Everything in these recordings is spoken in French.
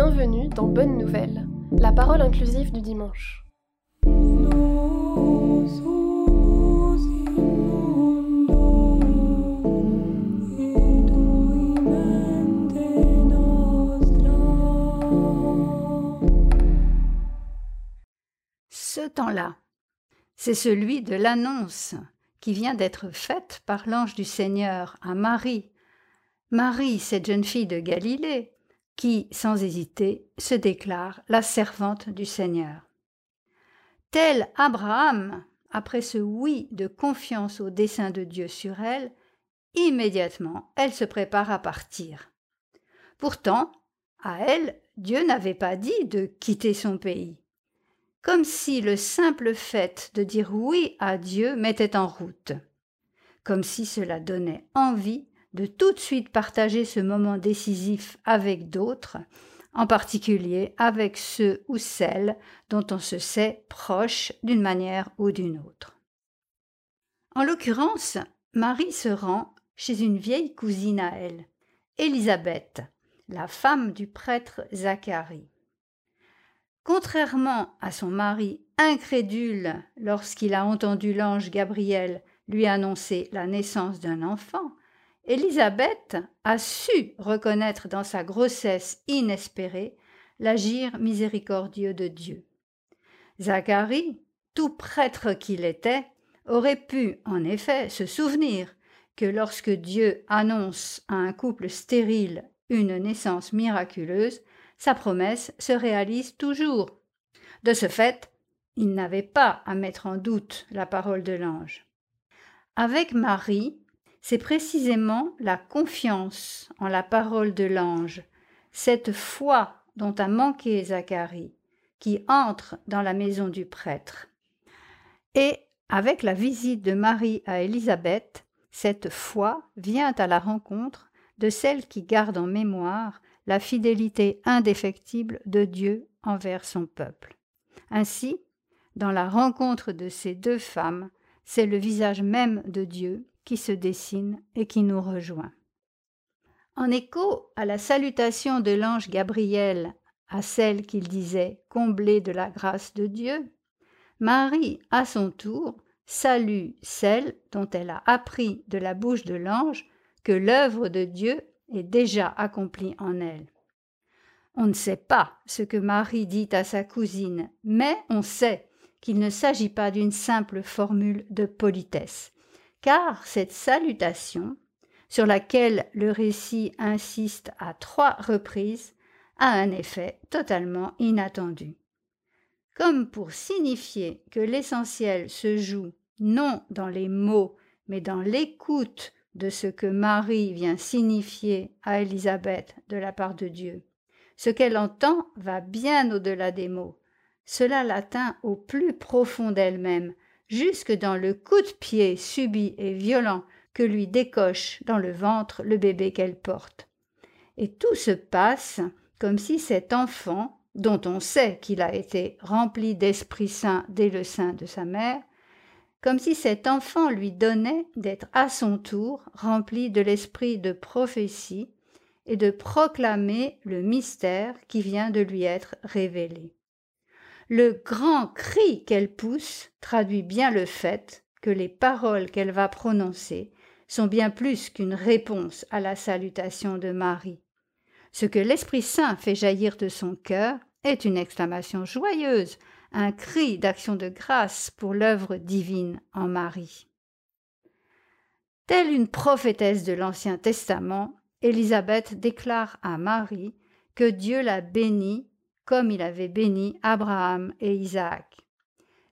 Bienvenue dans Bonne Nouvelle, la parole inclusive du dimanche. Ce temps-là, c'est celui de l'annonce qui vient d'être faite par l'ange du Seigneur à Marie. Marie, cette jeune fille de Galilée, qui, sans hésiter, se déclare la servante du Seigneur. Tel Abraham, après ce oui de confiance au dessein de Dieu sur elle, immédiatement elle se prépare à partir. Pourtant, à elle, Dieu n'avait pas dit de quitter son pays. Comme si le simple fait de dire oui à Dieu mettait en route. Comme si cela donnait envie de tout de suite partager ce moment décisif avec d'autres, en particulier avec ceux ou celles dont on se sait proche d'une manière ou d'une autre. En l'occurrence, Marie se rend chez une vieille cousine à elle, Élisabeth, la femme du prêtre Zacharie. Contrairement à son mari incrédule lorsqu'il a entendu l'ange Gabriel lui annoncer la naissance d'un enfant, Élisabeth a su reconnaître dans sa grossesse inespérée l'agir miséricordieux de Dieu. Zacharie, tout prêtre qu'il était, aurait pu en effet se souvenir que lorsque Dieu annonce à un couple stérile une naissance miraculeuse, sa promesse se réalise toujours. De ce fait, il n'avait pas à mettre en doute la parole de l'ange. Avec Marie, c'est précisément la confiance en la parole de l'ange, cette foi dont a manqué Zacharie, qui entre dans la maison du prêtre. Et avec la visite de Marie à Élisabeth, cette foi vient à la rencontre de celle qui garde en mémoire la fidélité indéfectible de Dieu envers son peuple. Ainsi, dans la rencontre de ces deux femmes, c'est le visage même de Dieu qui se dessine et qui nous rejoint. En écho à la salutation de l'ange Gabriel à celle qu'il disait comblée de la grâce de Dieu, Marie, à son tour, salue celle dont elle a appris de la bouche de l'ange que l'œuvre de Dieu est déjà accomplie en elle. On ne sait pas ce que Marie dit à sa cousine, mais on sait qu'il ne s'agit pas d'une simple formule de politesse, car cette salutation, sur laquelle le récit insiste à trois reprises, a un effet totalement inattendu. Comme pour signifier que l'essentiel se joue non dans les mots, mais dans l'écoute de ce que Marie vient signifier à Élisabeth de la part de Dieu. Ce qu'elle entend va bien au-delà des mots. Cela l'atteint au plus profond d'elle-même, jusque dans le coup de pied subit et violent que lui décoche dans le ventre le bébé qu'elle porte. Et tout se passe comme si cet enfant, dont on sait qu'il a été rempli d'Esprit Saint dès le sein de sa mère, comme si cet enfant lui donnait d'être à son tour rempli de l'esprit de prophétie et de proclamer le mystère qui vient de lui être révélé. Le grand cri qu'elle pousse traduit bien le fait que les paroles qu'elle va prononcer sont bien plus qu'une réponse à la salutation de Marie. Ce que l'Esprit Saint fait jaillir de son cœur est une exclamation joyeuse, un cri d'action de grâce pour l'œuvre divine en Marie. Telle une prophétesse de l'Ancien Testament, Élisabeth déclare à Marie que Dieu la bénit comme il avait béni Abraham et Isaac.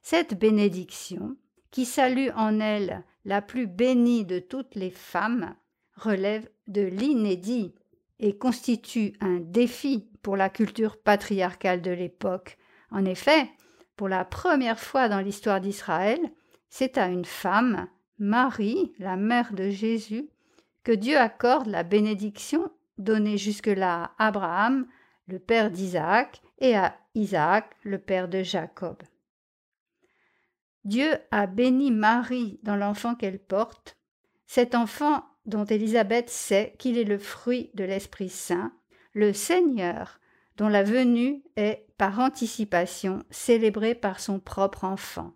Cette bénédiction, qui salue en elle la plus bénie de toutes les femmes, relève de l'inédit et constitue un défi pour la culture patriarcale de l'époque. En effet, pour la première fois dans l'histoire d'Israël, c'est à une femme, Marie, la mère de Jésus, que Dieu accorde la bénédiction donnée jusque-là à Abraham, le père d'Isaac, et à Isaac, le père de Jacob. Dieu a béni Marie dans l'enfant qu'elle porte, cet enfant dont Élisabeth sait qu'il est le fruit de l'Esprit Saint, le Seigneur, dont la venue est par anticipation célébrée par son propre enfant.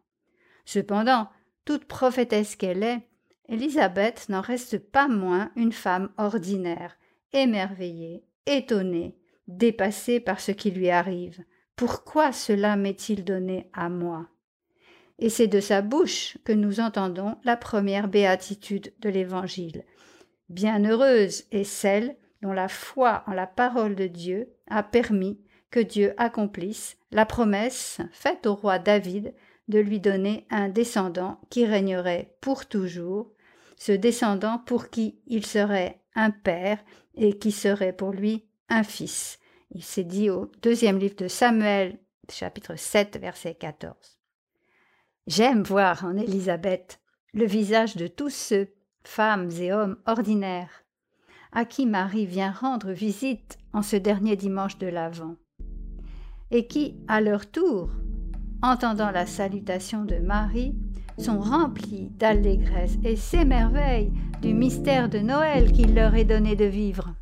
Cependant, toute prophétesse qu'elle est, Élisabeth n'en reste pas moins une femme ordinaire, émerveillée, étonnée, dépassée par ce qui lui arrive. Pourquoi cela m'est-il donné à moi? Et c'est de sa bouche que nous entendons la première béatitude de l'Évangile. Bienheureuse est celle dont la foi en la parole de Dieu a permis que Dieu accomplisse la promesse faite au roi David de lui donner un descendant qui régnerait pour toujours, ce descendant pour qui il serait un père et qui serait pour lui un fils. Il s'est dit au deuxième livre de Samuel, chapitre 7, verset 14. J'aime voir en Élisabeth le visage de tous ceux, femmes et hommes ordinaires, à qui Marie vient rendre visite en ce dernier dimanche de l'Avent, et qui, à leur tour, entendant la salutation de Marie, sont remplis d'allégresse et s'émerveillent du mystère de Noël qu'il leur est donné de vivre.